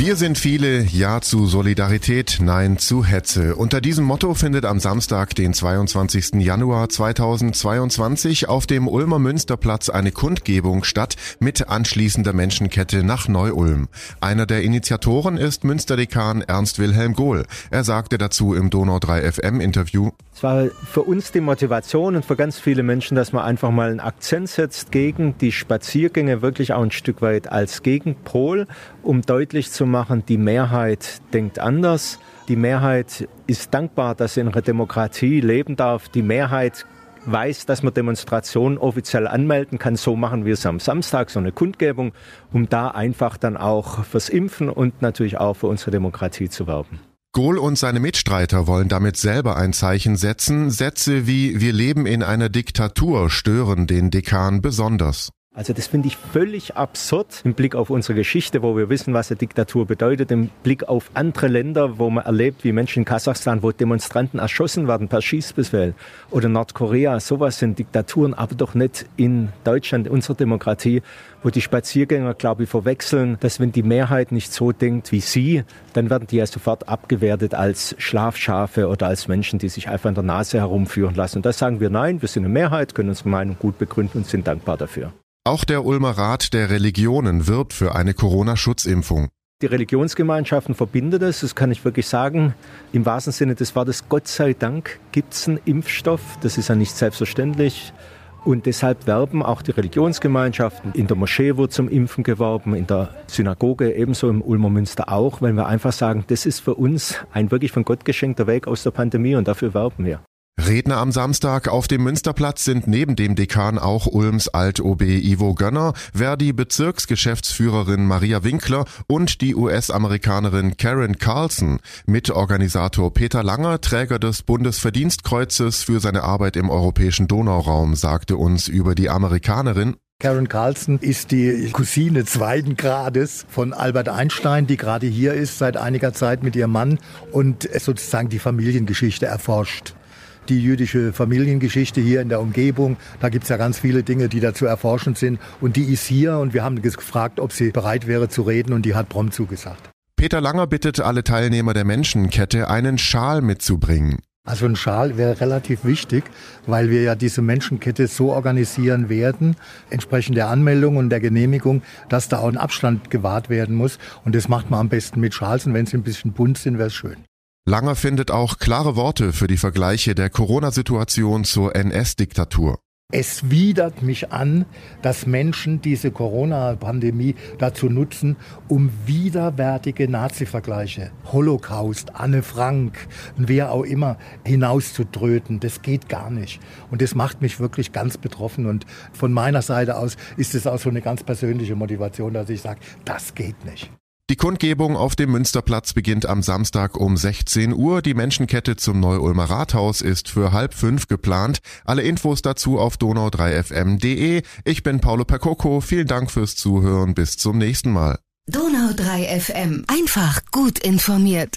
Wir sind viele, ja zu Solidarität, nein zu Hetze. Unter diesem Motto findet am Samstag, den 22. Januar 2022 auf dem Ulmer Münsterplatz eine Kundgebung statt mit anschließender Menschenkette nach Neu-Ulm. Einer der Initiatoren ist Münsterdekan Ernst Wilhelm Gohl. Er sagte dazu im Donau 3 FM Interview, es war für uns die Motivation und für ganz viele Menschen, dass man einfach mal einen Akzent setzt gegen die Spaziergänge, wirklich auch ein Stück weit als Gegenpol, um deutlich zu machen, die Mehrheit denkt anders. Die Mehrheit ist dankbar, dass sie in einer Demokratie leben darf. Die Mehrheit weiß, dass man Demonstrationen offiziell anmelden kann. So machen wir es am Samstag, so eine Kundgebung, um da einfach dann auch fürs Impfen und natürlich auch für unsere Demokratie zu werben. Gohl und seine Mitstreiter wollen damit selber ein Zeichen setzen. Sätze wie Wir leben in einer Diktatur stören den Dekan besonders. Also das finde ich völlig absurd im Blick auf unsere Geschichte, wo wir wissen, was eine Diktatur bedeutet, im Blick auf andere Länder, wo man erlebt, wie Menschen in Kasachstan, wo Demonstranten erschossen werden per Schießbefehl oder Nordkorea, sowas sind Diktaturen, aber doch nicht in Deutschland, unserer Demokratie, wo die Spaziergänger, glaube ich, verwechseln, dass wenn die Mehrheit nicht so denkt wie sie, dann werden die ja sofort abgewertet als Schlafschafe oder als Menschen, die sich einfach in der Nase herumführen lassen. Und da sagen wir nein, wir sind eine Mehrheit, können unsere Meinung gut begründen und sind dankbar dafür. Auch der Ulmer Rat der Religionen wirbt für eine Corona-Schutzimpfung. Die Religionsgemeinschaften verbindet es, das kann ich wirklich sagen. Im wahrsten Sinne des Wortes, Gott sei Dank gibt es einen Impfstoff. Das ist ja nicht selbstverständlich. Und deshalb werben auch die Religionsgemeinschaften. In der Moschee wird zum Impfen geworben, in der Synagoge ebenso im Ulmer Münster auch, weil wir einfach sagen, das ist für uns ein wirklich von Gott geschenkter Weg aus der Pandemie und dafür werben wir. Redner am Samstag auf dem Münsterplatz sind neben dem Dekan auch Ulms Alt-OB Ivo Gönner, Verdi-Bezirksgeschäftsführerin Maria Winkler und die US-Amerikanerin Karen Carlson. Mitorganisator Peter Langer, Träger des Bundesverdienstkreuzes für seine Arbeit im europäischen Donauraum, sagte uns über die Amerikanerin, Karen Carlson ist die Cousine zweiten Grades von Albert Einstein, die gerade hier ist seit einiger Zeit mit ihrem Mann und sozusagen die Familiengeschichte erforscht die jüdische Familiengeschichte hier in der Umgebung. Da gibt es ja ganz viele Dinge, die da zu erforschen sind. Und die ist hier und wir haben gefragt, ob sie bereit wäre zu reden und die hat prompt zugesagt. Peter Langer bittet alle Teilnehmer der Menschenkette, einen Schal mitzubringen. Also ein Schal wäre relativ wichtig, weil wir ja diese Menschenkette so organisieren werden, entsprechend der Anmeldung und der Genehmigung, dass da auch ein Abstand gewahrt werden muss. Und das macht man am besten mit Schals und wenn sie ein bisschen bunt sind, wäre es schön. Langer findet auch klare Worte für die Vergleiche der Corona-Situation zur NS-Diktatur. Es widert mich an, dass Menschen diese Corona-Pandemie dazu nutzen, um widerwärtige Nazi-Vergleiche, Holocaust, Anne Frank, wer auch immer, hinauszutröten. Das geht gar nicht. Und das macht mich wirklich ganz betroffen. Und von meiner Seite aus ist es auch so eine ganz persönliche Motivation, dass ich sage, das geht nicht. Die Kundgebung auf dem Münsterplatz beginnt am Samstag um 16 Uhr. Die Menschenkette zum Neu-Ulmer Rathaus ist für halb fünf geplant. Alle Infos dazu auf donau3fm.de. Ich bin Paolo Percoco. Vielen Dank fürs Zuhören. Bis zum nächsten Mal. Donau3 FM. Einfach gut informiert.